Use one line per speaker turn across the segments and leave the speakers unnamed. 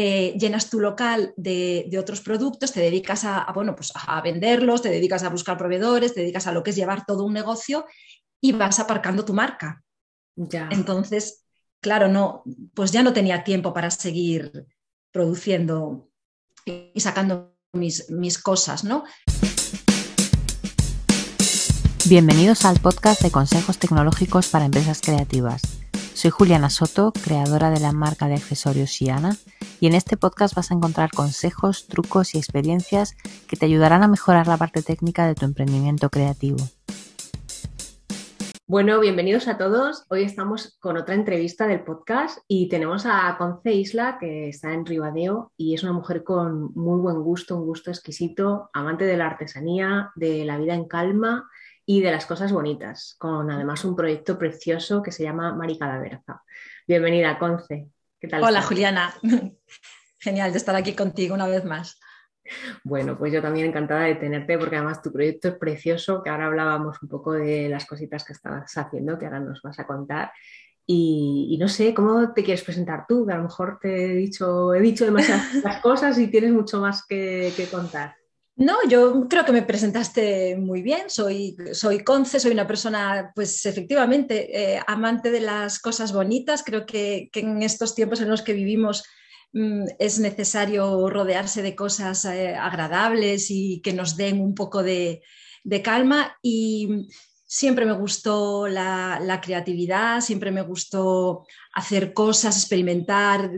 eh, llenas tu local de, otros productos, te dedicas a, bueno, pues a venderlos, te dedicas a buscar proveedores, te dedicas a lo que es llevar todo un negocio y vas aparcando tu marca. Ya. Entonces, claro, no, pues ya no tenía tiempo para seguir produciendo y sacando mis, mis cosas, ¿no?
Bienvenidos al podcast de consejos tecnológicos para empresas creativas. Soy Juliana Soto, creadora de la marca de accesorios Shiana, y en este podcast vas a encontrar consejos, trucos y experiencias que te ayudarán a mejorar la parte técnica de tu emprendimiento creativo. Bueno, bienvenidos a todos. Hoy estamos con otra entrevista del podcast y tenemos a Conce Isla, que está en Ribadeo y es una mujer con muy buen gusto, un gusto exquisito, amante de la artesanía, de la vida en calma y de las cosas bonitas, con además un proyecto precioso que se llama Mari Cadaverza. Bienvenida, Conce.
¿Qué tal? Hola, Juliana. Genial de estar aquí contigo una vez más.
Bueno, pues yo también encantada de tenerte porque además tu proyecto es precioso, que ahora hablábamos un poco de las cositas que estabas haciendo, que ahora nos vas a contar. Y, no sé, ¿cómo te quieres presentar tú? Que a lo mejor te he dicho, he dicho demasiadas cosas y tienes mucho más que contar.
No, yo creo que me presentaste muy bien. Soy, soy Conce, soy una persona, pues efectivamente, eh, amante de las cosas bonitas. Creo que, en estos tiempos en los que vivimos mm, es necesario rodearse de cosas eh, agradables y que nos den un poco de, de calma. Y siempre me gustó la, creatividad, siempre me gustó hacer cosas, experimentar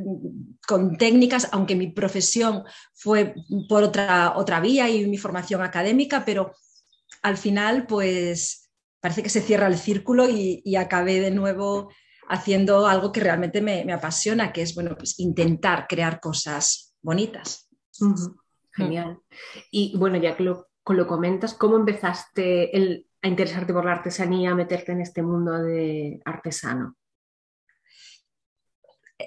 con técnicas, aunque mi profesión fue por otra, otra vía y mi formación académica, pero al final pues parece que se cierra el círculo y, acabé de nuevo haciendo algo que realmente me, apasiona, que es bueno, pues intentar crear cosas bonitas.
Genial. Y bueno, ya que lo, lo comentas, ¿cómo empezaste el, a interesarte por la artesanía, a meterte en este mundo de artesano?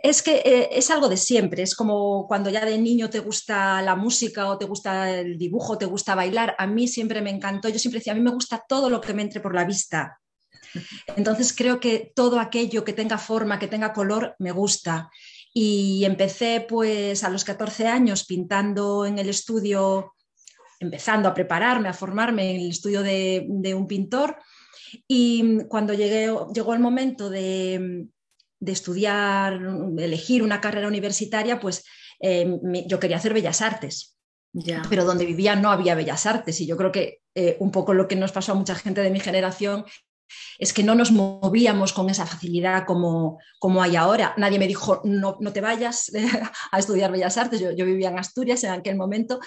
Es que eh, es algo de siempre, es como cuando ya de niño te gusta la música o te gusta el dibujo, te gusta bailar. A mí siempre me encantó, yo siempre decía, a mí me gusta todo lo que me entre por la vista. Entonces creo que todo aquello que tenga forma, que tenga color, me gusta. Y empecé pues a los 14 años pintando en el estudio empezando a prepararme, a formarme en el estudio de, un pintor. Y cuando llegué, llegó el momento de, estudiar, elegir una carrera universitaria, pues eh, yo quería hacer bellas artes. Pero donde vivía no había bellas artes y yo creo que eh, un poco lo que nos pasó a mucha gente de mi generación es que no nos movíamos con esa facilidad como, hay ahora. Nadie me dijo, no, te vayas a estudiar Bellas Artes. Yo, vivía en Asturias en aquel momento,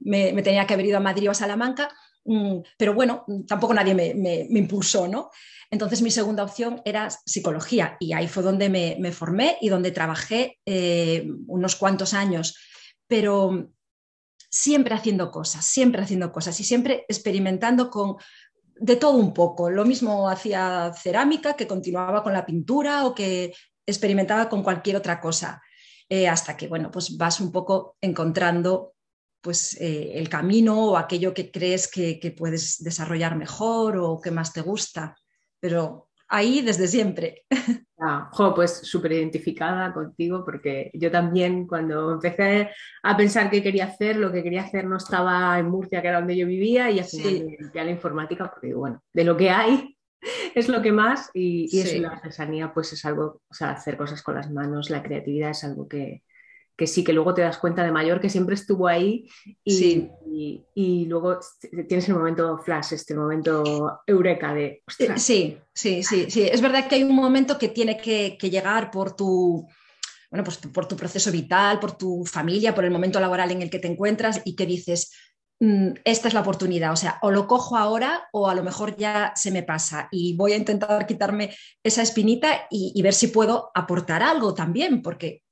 me, tenía que haber ido a Madrid o a Salamanca, mm, pero bueno, tampoco nadie me, impulsó, ¿no? Entonces mi segunda opción era psicología y ahí fue donde me, formé y donde trabajé eh, unos cuantos años, pero siempre haciendo cosas, siempre haciendo cosas y siempre experimentando con, de todo un poco. Lo mismo hacía cerámica, que continuaba con la pintura o que experimentaba con cualquier otra cosa, eh, hasta que, bueno, pues vas un poco encontrando pues, eh, el camino o aquello que crees que, que, puedes desarrollar mejor o que más te gusta. Pero ahí desde siempre.
Ah, pues súper identificada contigo porque yo también cuando empecé a pensar qué quería hacer, lo que quería hacer no estaba en Murcia, que era donde yo vivía, y así sí. la informática porque bueno, de lo que hay es lo que más y, y la artesanía pues es algo, o sea, hacer cosas con las manos, la creatividad es algo que, que sí, que luego te das cuenta de mayor que siempre estuvo ahí y, y, luego tienes el momento flash, este momento eureka de...
Eh, sí, sí, sí, sí. Es verdad que hay un momento que tiene que, llegar por tu, bueno, pues por tu proceso vital, por tu familia, por el momento laboral en el que te encuentras y que dices, mm, esta es la oportunidad, o sea, o lo cojo ahora o a lo mejor ya se me pasa y voy a intentar quitarme esa espinita y, y ver si puedo aportar algo también, porque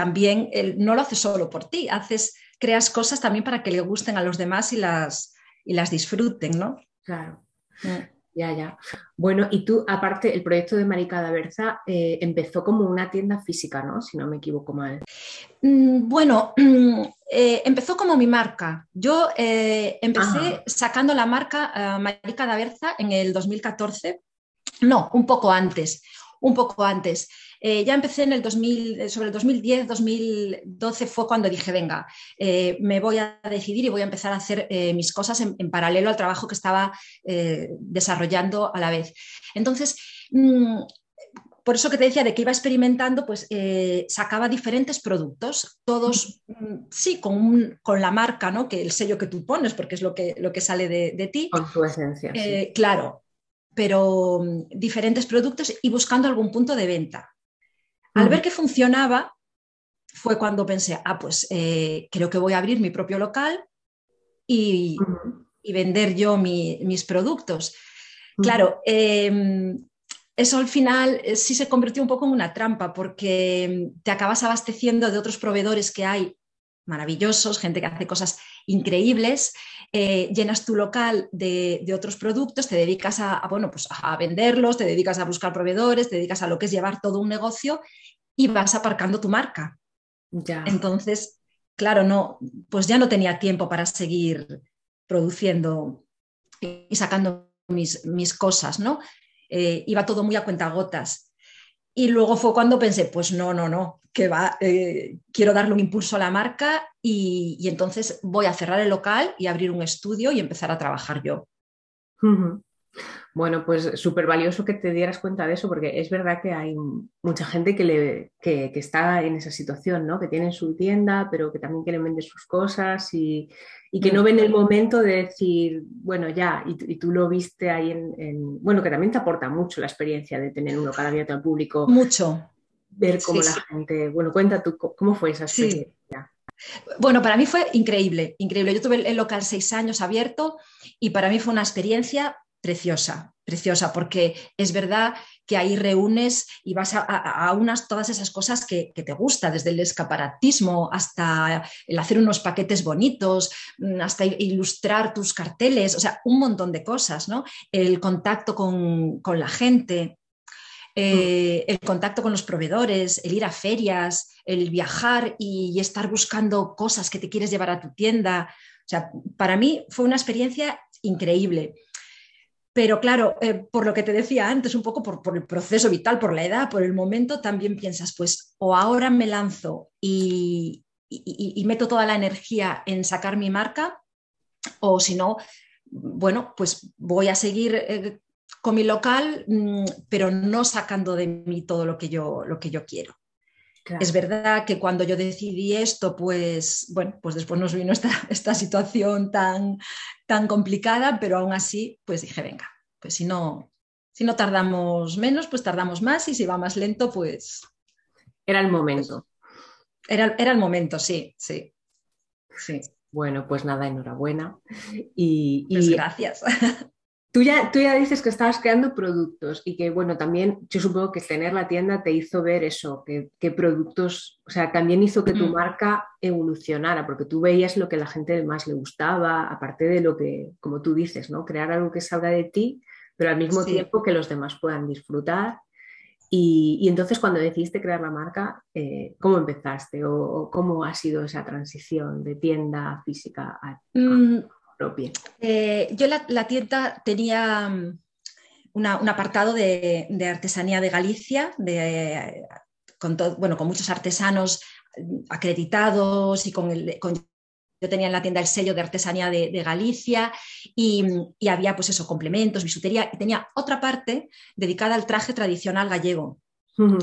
también no lo haces solo por ti, haces, creas cosas también para que le gusten a los demás y las, y las disfruten, ¿no?
Claro. Mm. Ya, ya. Bueno, y tú, aparte, el proyecto de Marica Berza eh, empezó como una tienda física, ¿no? Si no me equivoco mal.
Mm, bueno, eh, empezó como mi marca. Yo eh, empecé sacando la marca Marica Berza en el 2014. No, un poco antes, un poco antes. Eh, ya empecé en el 2000, sobre el 2010, 2012 fue cuando dije, venga, eh, me voy a decidir y voy a empezar a hacer mis cosas en, paralelo al trabajo que estaba desarrollando a la vez. Entonces, mm, por eso que te decía de que iba experimentando, pues eh, sacaba diferentes productos, todos, mm, sí, con, con, la marca, ¿no? Que el sello que tú pones, porque es lo que, lo que sale de, ti.
Con su esencia.
Eh, claro, pero mm, diferentes productos y buscando algún punto de venta. Al ver que funcionaba, fue cuando pensé, ah, pues eh, creo que voy a abrir mi propio local y, vender yo mis productos. Claro, em, eso al final eh, sí se convirtió un poco en una trampa porque mm, te acabas abasteciendo de otros proveedores que hay maravillosos, gente que hace cosas increíbles, eh, llenas tu local de, otros productos, te dedicas a, bueno, pues a venderlos, te dedicas a buscar proveedores, te dedicas a lo que es llevar todo un negocio y vas aparcando tu marca. Ya. Entonces, claro, no, pues ya no tenía tiempo para seguir produciendo y sacando mis, mis cosas, ¿no? Eh, iba todo muy a cuentagotas. Y luego fue cuando pensé, pues no, no, no, que va, eh, quiero darle un impulso a la marca y, entonces voy a cerrar el local y abrir un estudio y empezar a trabajar yo.
Bueno, pues súper valioso que te dieras cuenta de eso, porque es verdad que hay mucha gente que, le, que, está en esa situación, ¿no? Que tienen su tienda, pero que también quieren vender sus cosas y, que no ven el momento de decir, bueno, ya, y, tú lo viste ahí en, Bueno, que también te aporta mucho la experiencia de tener un local abierto al público.
Mucho.
Ver cómo la gente... Bueno, cuenta tú, ¿cómo fue esa experiencia?
Bueno, para mí fue increíble, increíble. Yo tuve el local seis años abierto y para mí fue una experiencia preciosa, preciosa, porque es verdad que ahí reúnes y vas a, unas todas esas cosas que, te gusta, desde el escaparatismo hasta el hacer unos paquetes bonitos, mm, hasta ilustrar tus carteles, o sea, un montón de cosas, ¿no? El contacto con, la gente. Eh, el contacto con los proveedores, el ir a ferias, el viajar y estar buscando cosas que te quieres llevar a tu tienda. O sea, para mí fue una experiencia increíble. Pero claro, eh, por lo que te decía antes, un poco por, el proceso vital, por la edad, por el momento, también piensas, pues o ahora me lanzo y, meto toda la energía en sacar mi marca, o si no, bueno, pues voy a seguir eh, con mi local, mm, pero no sacando de mí todo lo que yo, lo que yo quiero. Es verdad que cuando yo decidí esto, pues bueno, pues después nos vino esta, esta situación tan, tan complicada, pero aún así, pues dije, venga, pues si no, si no tardamos menos, pues tardamos más y si va más lento, pues...
Era el momento.
Era, era el momento, sí, sí. sí.
Bueno, pues nada, enhorabuena. Y,
pues gracias.
Tú ya, tú ya dices que estabas creando productos y que, bueno, también yo supongo que tener la tienda te hizo ver eso, que, productos, o sea, también hizo que tu mm. marca evolucionara, porque tú veías lo que a la gente más le gustaba, aparte de lo que, como tú dices, ¿no? Crear algo que salga de ti, pero al mismo tiempo que los demás puedan disfrutar. Y, entonces cuando decidiste crear la marca, eh, ¿cómo empezaste o, cómo ha sido esa transición de tienda física a... Mm,
eh, yo la, tienda tenía mm, un apartado de, artesanía de Galicia, de, con, bueno, con muchos artesanos mm, acreditados y con el... yo tenía en la tienda el sello de artesanía de, Galicia y, había pues eso, complementos, bisutería y tenía otra parte dedicada al traje tradicional gallego.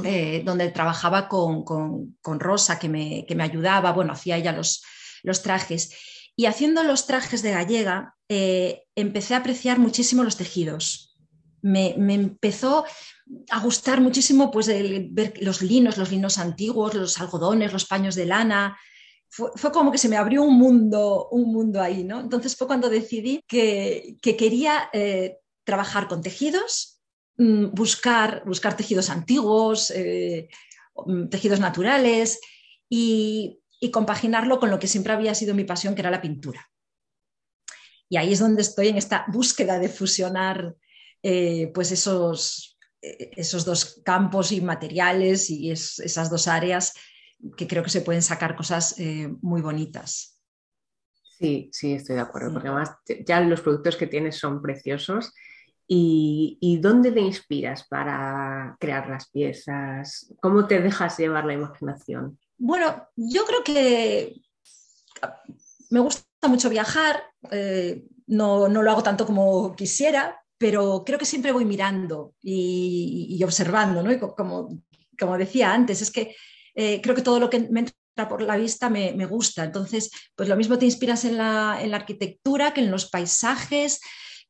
Eh, donde trabajaba con, Rosa, que me, que me, ayudaba, bueno, hacía ella los, los trajes. Y haciendo los trajes de gallega, eh, empecé a apreciar muchísimo los tejidos. Me, empezó a gustar muchísimo pues, ver los linos, los linos antiguos, los algodones, los paños de lana. Fue, como que se me abrió un mundo, un mundo ahí, ¿no? Entonces fue cuando decidí que, quería eh, trabajar con tejidos, mm, buscar, buscar tejidos antiguos, eh, mm, tejidos naturales y y compaginarlo con lo que siempre había sido mi pasión, que era la pintura. Y ahí es donde estoy en esta búsqueda de fusionar eh, pues esos, eh, esos dos campos y materiales y esas dos áreas que creo que se pueden sacar cosas eh, muy bonitas.
Sí, sí, estoy de acuerdo, porque además ya los productos que tienes son preciosos ¿Y, dónde te inspiras para crear las piezas? ¿Cómo te dejas llevar la imaginación?
Bueno, yo creo que me gusta mucho viajar, eh, no, lo hago tanto como quisiera, pero creo que siempre voy mirando y, observando, ¿no? como, como, decía antes, es que eh, creo que todo lo que me entra por la vista me, gusta. Entonces, pues lo mismo te inspiras en la, en la arquitectura que en los paisajes,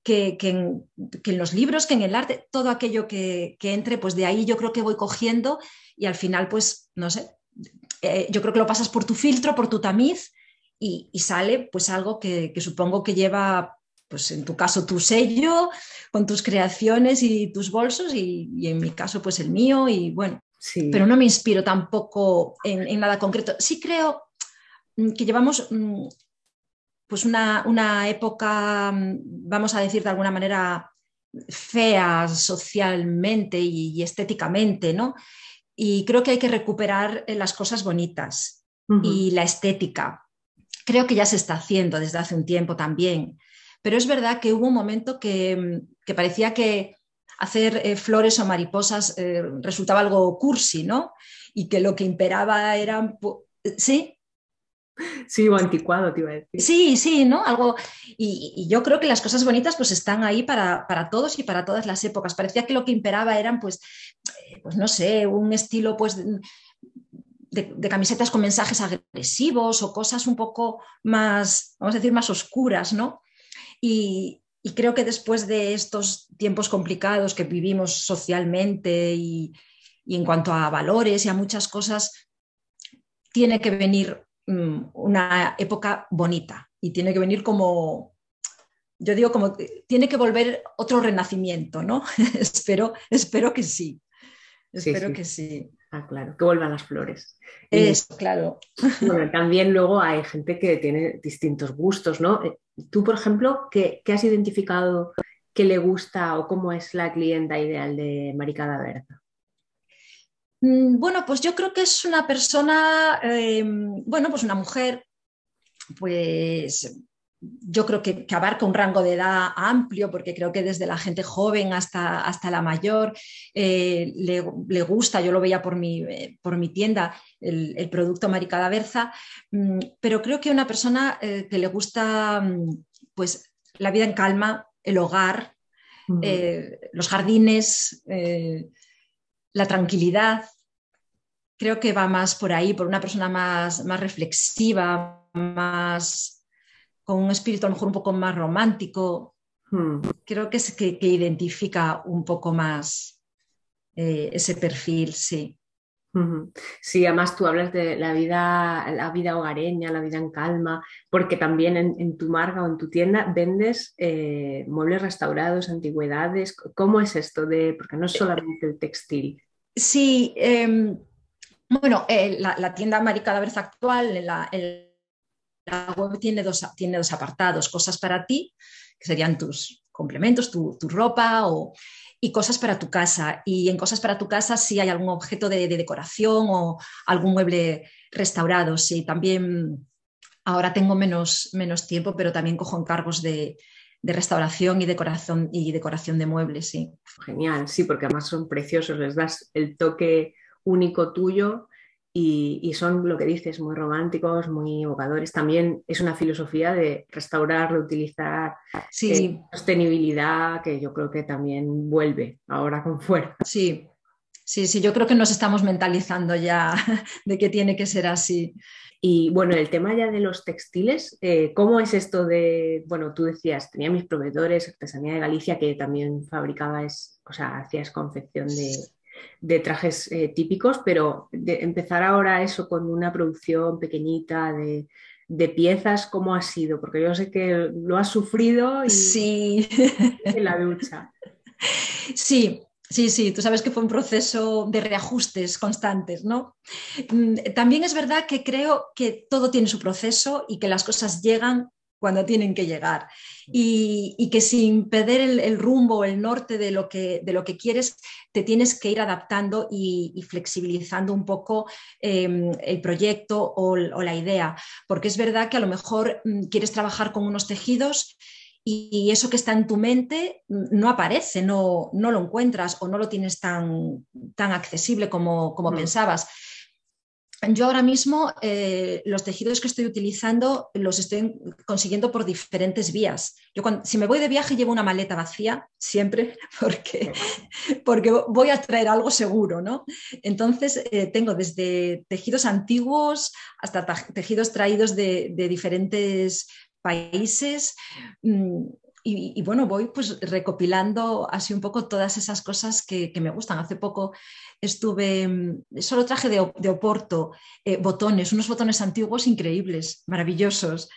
que, en, los libros, que en el arte, todo aquello que, entre, pues de ahí yo creo que voy cogiendo y al final, pues, no sé, eh, yo creo que lo pasas por tu filtro, por tu tamiz y, sale pues algo que, supongo que lleva, pues en tu caso, tu sello, con tus creaciones y tus bolsos y, en mi caso, pues el mío y bueno, sí. pero no me inspiro tampoco en, en nada concreto. Sí creo que llevamos mm, pues una, época, mm, vamos a decir de alguna manera, fea socialmente y, estéticamente, ¿no? Y creo que hay que recuperar eh, las cosas bonitas y la estética. Creo que ya se está haciendo desde hace un tiempo también, pero es verdad que hubo un momento que, mm, parecía que hacer eh, flores o mariposas eh, resultaba algo cursi, ¿no? Y que lo que imperaba eran, sí,
Sí, o anticuado, te iba a decir.
Sí, sí, ¿no? Algo. Y, yo creo que las cosas bonitas pues están ahí para, todos y para todas las épocas. Parecía que lo que imperaba eran, pues, pues no sé, un estilo, pues. De, camisetas con mensajes agresivos o cosas un poco más, vamos a decir, más oscuras, ¿no? Y, creo que después de estos tiempos complicados que vivimos socialmente y, en cuanto a valores y a muchas cosas, tiene que venir Mm, una época bonita y tiene que venir como, yo digo, como tiene que volver otro renacimiento, ¿no? espero, espero que sí. Espero que sí.
Ah, claro, que vuelvan las flores.
Es, claro.
Bueno, también luego hay gente que tiene distintos gustos, ¿no? Eh, tú, por ejemplo, ¿qué, has identificado que le gusta o cómo es la clienta ideal de Maricada Berta?
Mm, bueno, pues yo creo que es una persona, em, bueno, pues una mujer, pues yo creo que, abarca un rango de edad amplio, porque creo que desde la gente joven hasta, hasta la mayor eh, le, gusta, yo lo veía por mi, eh, por mi tienda, el, producto Maricada Berza, mm, pero creo que una persona eh, que le gusta mm, pues, la vida en calma, el hogar, los jardines la tranquilidad. Creo que va más por ahí, por una persona más, más reflexiva, más con un espíritu a lo mejor un poco más romántico. Hmm. Creo que es que, identifica un poco más eh, ese perfil, sí.
Sí, además tú hablas de la vida, la vida hogareña, la vida en calma, porque también en, tu marca o en tu tienda vendes eh, muebles restaurados, antigüedades. ¿Cómo es esto de, porque no es solamente el textil?
Sí, em, bueno, eh, la, tienda Maricada Verza actual, la, la web tiene dos, tiene dos apartados, cosas para ti, que serían tus complementos, tu, ropa y cosas para tu casa. Y en cosas para tu casa si hay algún objeto de, decoración o algún mueble restaurado. Sí, también ahora tengo menos, menos tiempo, pero también cojo encargos de, de restauración y decoración, y decoración de muebles, sí.
Genial, sí, porque además son preciosos, les das el toque único tuyo y, son lo que dices, muy románticos, muy evocadores. También es una filosofía de restaurar, reutilizar, sí. Eh, sostenibilidad, que yo creo que también vuelve ahora con fuerza.
Sí, sí, sí, yo creo que nos estamos mentalizando ya de que tiene que ser así.
Y bueno, el tema ya de los textiles, eh, ¿cómo es esto de, bueno, tú decías, tenía mis proveedores, Artesanía de Galicia, que también fabricaba, o sea, hacías confección de, trajes eh, típicos, pero de empezar ahora eso con una producción pequeñita de, piezas, ¿cómo ha sido? Porque yo sé que lo has sufrido y
sí.
en la ducha.
Sí, Sí, sí, tú sabes que fue un proceso de reajustes constantes, ¿no? Mm, también es verdad que creo que todo tiene su proceso y que las cosas llegan cuando tienen que llegar y, que sin perder el, rumbo o el norte de lo, que, de lo que quieres, te tienes que ir adaptando y, flexibilizando un poco em, el proyecto o, la idea, porque es verdad que a lo mejor mm, quieres trabajar con unos tejidos y eso que está en tu mente no aparece, no, no lo encuentras o no lo tienes tan, tan accesible como, como mm. pensabas. Yo ahora mismo eh, los tejidos que estoy utilizando los estoy consiguiendo por diferentes vías. Yo si me voy de viaje llevo una maleta vacía siempre porque, porque voy a traer algo seguro, ¿no? Entonces eh, tengo desde tejidos antiguos hasta tejidos traídos de, de diferentes países. Mm, y, bueno, voy pues recopilando así un poco todas esas cosas que, me gustan. Hace poco estuve, mm, solo traje de, Oporto eh, botones, unos botones antiguos increíbles, maravillosos.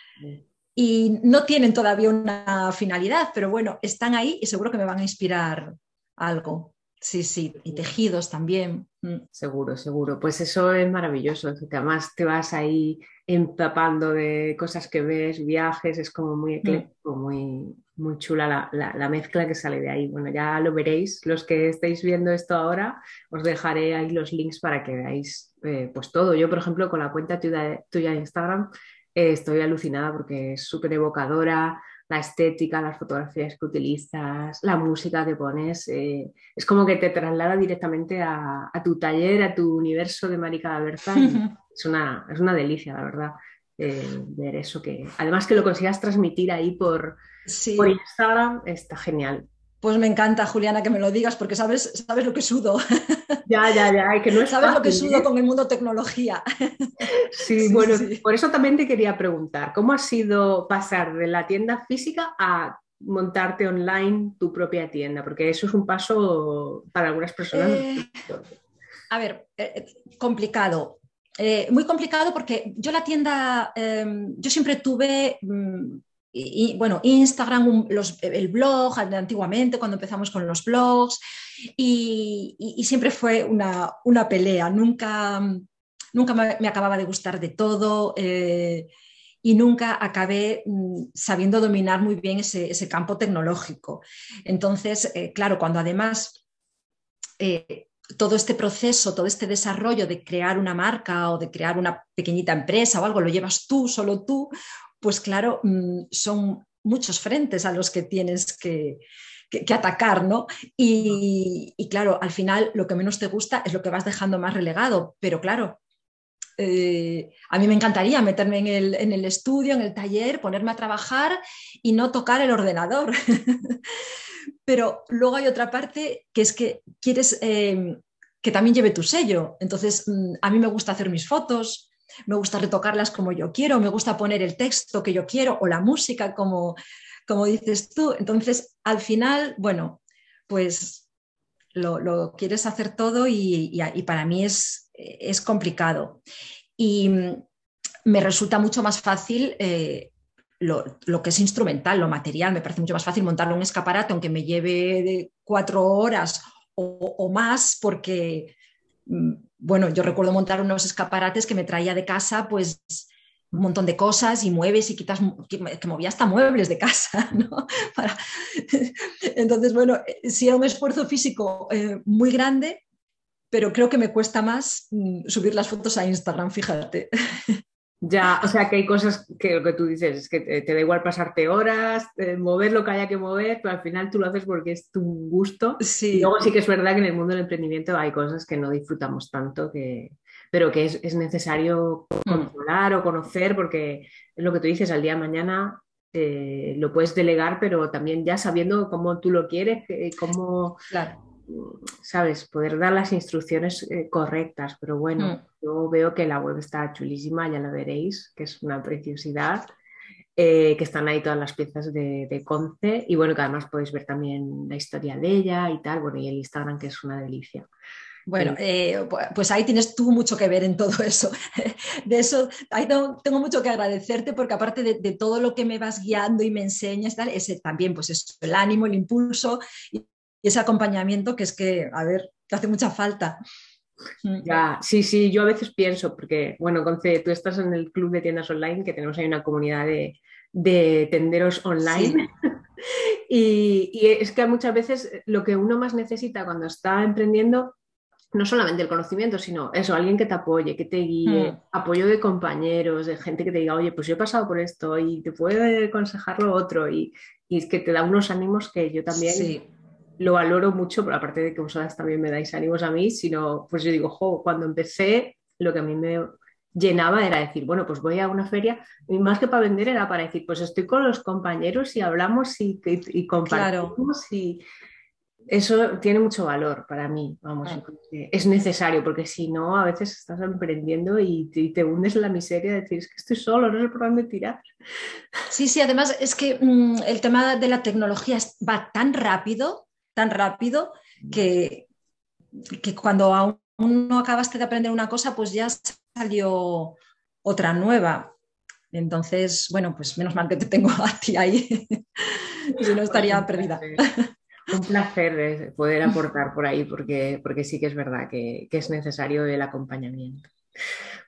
Y no tienen todavía una finalidad, pero bueno, están ahí y seguro que me van a inspirar algo. Sí, sí, y tejidos también.
Mm. Seguro, seguro. Pues eso es maravilloso, que además te vas ahí empapando de cosas que ves, viajes, es como muy mm. ecléctico, muy, muy chula la, mezcla que sale de ahí. Bueno, ya lo veréis, los que estáis viendo esto ahora, os dejaré ahí los links para que veáis eh, pues todo. Yo, por ejemplo, con la cuenta tuya, tuya de Instagram, eh, estoy alucinada porque es súper evocadora, la estética, las fotografías que utilizas, la música que pones, eh, es como que te traslada directamente a, tu taller, a tu universo de Marica Berta. es, una, es una delicia, la verdad, eh, ver eso que, además que lo consigas transmitir ahí por, por Instagram, está genial.
Pues me encanta, Juliana, que me lo digas, porque sabes, sabes lo que sudo.
Ya, ya, ya, que no es
Sabes lo que sudo ¿eh? con el mundo tecnología.
Sí, bueno, por eso también te quería preguntar, ¿cómo ha sido pasar de la tienda física a montarte online tu propia tienda? Porque eso es un paso para algunas personas. Eh,
a ver, eh, complicado. muy complicado porque yo la tienda, em, yo siempre tuve... Mm, y, bueno, Instagram, el blog, antiguamente cuando empezamos con los blogs, y, siempre fue una, pelea, nunca, nunca me, acababa de gustar de todo eh, y nunca acabé mm, sabiendo dominar muy bien ese, campo tecnológico. Entonces, eh, claro, cuando además... Eh, todo este proceso, todo este desarrollo de crear una marca o de crear una pequeñita empresa o algo, lo llevas tú, solo tú, pues claro, mm, son muchos frentes a los que tienes que, atacar, ¿no? Y, claro, al final lo que menos te gusta es lo que vas dejando más relegado, pero claro, eh, a mí me encantaría meterme en el, estudio, en el taller, ponerme a trabajar y no tocar el ordenador. pero luego hay otra parte que es que quieres eh, que también lleve tu sello. Entonces, mm, a mí me gusta hacer mis fotos, me gusta retocarlas como yo quiero, me gusta poner el texto que yo quiero o la música como, como dices tú. Entonces, al final, bueno, pues lo, quieres hacer todo y, para mí es, es, complicado. Y me resulta mucho más fácil eh, lo, que es instrumental, lo material. Me parece mucho más fácil montar un escaparate, aunque me lleve de cuatro horas o, o más, porque mm, bueno, yo recuerdo montar unos escaparates que me traía de casa, pues un montón de cosas y mueves y quitas, que, movía hasta muebles de casa, ¿no? Entonces, bueno, sí era un esfuerzo físico eh, muy grande, pero creo que me cuesta más mm, subir las fotos a Instagram, fíjate.
Ya, o sea que hay cosas que lo que tú dices es que te, da igual pasarte horas, eh, mover lo que haya que mover, pero al final tú lo haces porque es tu gusto.
Sí.
Y luego sí que es verdad que en el mundo del emprendimiento hay cosas que no disfrutamos tanto, que, pero que es, necesario mm. controlar o conocer porque es lo que tú dices, al día de mañana eh, lo puedes delegar, pero también ya sabiendo cómo tú lo quieres, cómo...
Claro
¿sabes? Poder dar las instrucciones eh, correctas, pero bueno, mm. yo veo que la web está chulísima, ya la veréis, que es una preciosidad, eh, que están ahí todas las piezas de, Conce y bueno, que además podéis ver también la historia de ella y tal, bueno, y el Instagram que es una delicia.
Bueno, eh, pues ahí tienes tú mucho que ver en todo eso. De eso, ahí tengo, mucho que agradecerte porque aparte de, todo lo que me vas guiando y me enseñas, tal, ese también, pues es el ánimo, el impulso y y ese acompañamiento que es que, a ver, te hace mucha falta.
Mm. Ya, sí, sí, yo a veces pienso, porque, bueno, Conce, tú estás en el club de tiendas online, que tenemos ahí una comunidad de, tenderos online. y, es que muchas veces lo que uno más necesita cuando está emprendiendo no solamente el conocimiento, sino eso, alguien que te apoye, que te guíe, mm. apoyo de compañeros, de gente que te diga, oye, pues yo he pasado por esto y te puede aconsejar lo otro y, y que te da unos ánimos que yo también lo valoro mucho, pero aparte de que vosotras también me dais ánimos a mí, sino pues yo digo, jo, cuando empecé, lo que a mí me llenaba era decir, bueno, pues voy a una feria y más que para vender era para decir, pues estoy con los compañeros y hablamos y, y, compartimos y eso tiene mucho valor para mí, vamos, es necesario porque si no a veces estás emprendiendo y te, hundes en la miseria de decir, es que estoy solo, no sé por dónde tirar.
Sí, sí, además es que mm, el tema de la tecnología va tan rápido, tan rápido que, que cuando aún no acabaste de aprender una cosa, pues ya salió otra nueva. Entonces, bueno, pues menos mal que te tengo a ti ahí, si no estaría perdida.
Un placer poder aportar por ahí, porque, porque sí que es verdad que, es necesario el acompañamiento.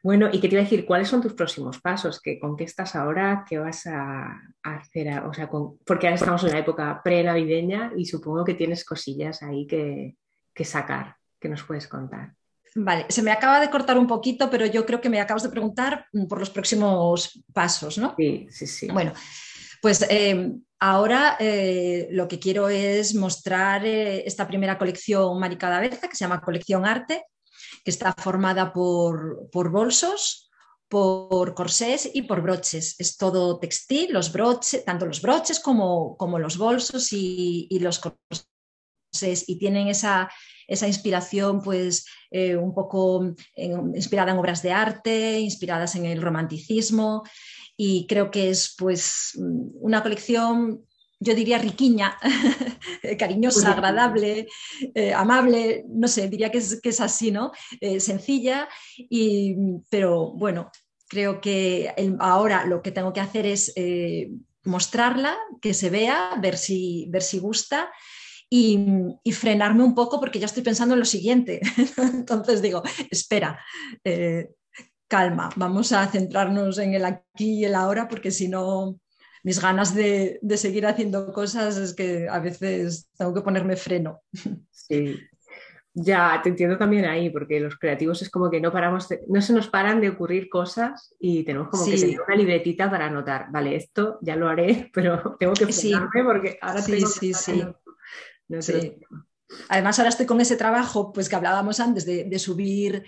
Bueno, y qué te iba a decir, ¿cuáles son tus próximos pasos? ¿Qué, ¿Con qué estás ahora? ¿Qué vas a, hacer? o sea, porque ahora estamos en la época pre-navideña y supongo que tienes cosillas ahí que, que sacar, que nos puedes contar.
Vale, se me acaba de cortar un poquito, pero yo creo que me acabas de preguntar por los próximos pasos, ¿no?
Sí, sí, sí.
Bueno, pues eh, ahora eh, lo que quiero es mostrar eh, esta primera colección Maricada Berza, que se llama Colección Arte, que está formada por, bolsos, por corsés y por broches. Es todo textil, los broches, tanto los broches como, como los bolsos y, y los corsés, y tienen esa esa inspiración pues eh, un poco inspirada en obras de arte, inspiradas en el romanticismo y creo que es pues una colección yo diría riquiña, cariñosa, agradable, eh, amable, no sé, diría que es, que es así, ¿no? Eh, sencilla, y, pero bueno, creo que ahora lo que tengo que hacer es mostrarla, que se vea, ver si, ver si gusta y, frenarme un poco porque ya estoy pensando en lo siguiente. Entonces digo, espera, eh, calma, vamos a centrarnos en el aquí y el ahora porque si no, mis ganas de, seguir haciendo cosas es que a veces tengo que ponerme freno.
Sí, ya, te entiendo también ahí, porque los creativos es como que no paramos, no se nos paran de ocurrir cosas y tenemos como que tener una libretita para anotar, vale, esto ya lo haré, pero tengo que frenarme porque ahora tengo que sí,
Además, ahora estoy con ese trabajo pues, que hablábamos antes de, subir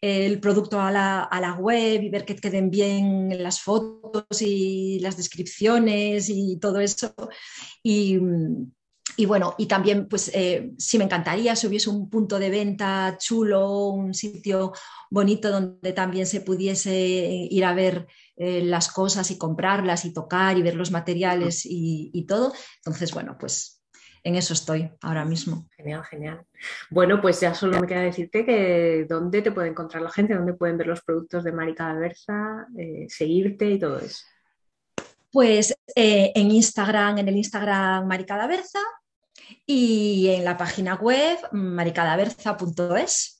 el producto a la, web y ver que queden bien las fotos y las descripciones y todo eso. Y, bueno, y también, pues eh, sí me encantaría si hubiese un punto de venta chulo, un sitio bonito donde también se pudiese ir a ver eh, las cosas y comprarlas y tocar y ver los materiales y, y todo. Entonces, bueno, pues en eso estoy ahora mismo.
Genial, genial. Bueno, pues ya solo me queda decirte que dónde te puede encontrar la gente, dónde pueden ver los productos de Marica Adversa, eh, seguirte y todo eso.
Pues eh, en Instagram, en el Instagram Maricada Berza y en la página web maricadaberza.es.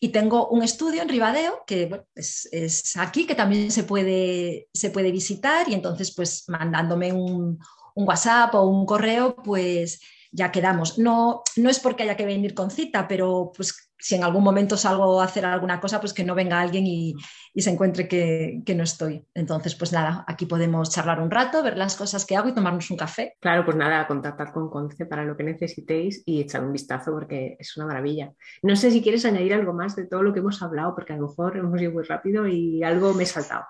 Y tengo un estudio en Ribadeo que es, aquí, que también se puede, se puede visitar y entonces pues mandándome un, un WhatsApp o un correo, pues ya quedamos. No, no es porque haya que venir con cita, pero pues si en algún momento salgo a hacer alguna cosa, pues que no venga alguien y, se encuentre que, no estoy. Entonces, pues nada, aquí podemos charlar un rato, ver las cosas que hago y tomarnos un café.
Claro, pues nada, contactar con Conce para lo que necesitéis y echar un vistazo porque es una maravilla. No sé si quieres añadir algo más de todo lo que hemos hablado, porque a lo mejor hemos ido muy rápido y algo me he saltado.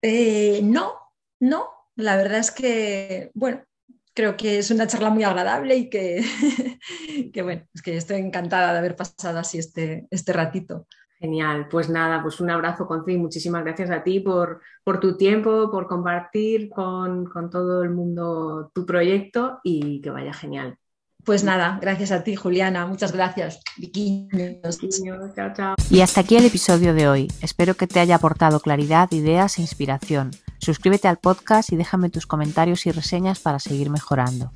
Eh, no, no, la verdad es que, bueno, creo que es una charla muy agradable y que, bueno, es que estoy encantada de haber pasado así este, este ratito.
Genial, pues nada, pues un abrazo, Conci, muchísimas gracias a ti por, por tu tiempo, por compartir con, todo el mundo tu proyecto y que vaya genial.
Pues nada, gracias a ti, Juliana. Muchas gracias.
Chao, chao.
Y hasta aquí el episodio de hoy. Espero que te haya aportado claridad, ideas e inspiración. Suscríbete al podcast y déjame tus comentarios y reseñas para seguir mejorando.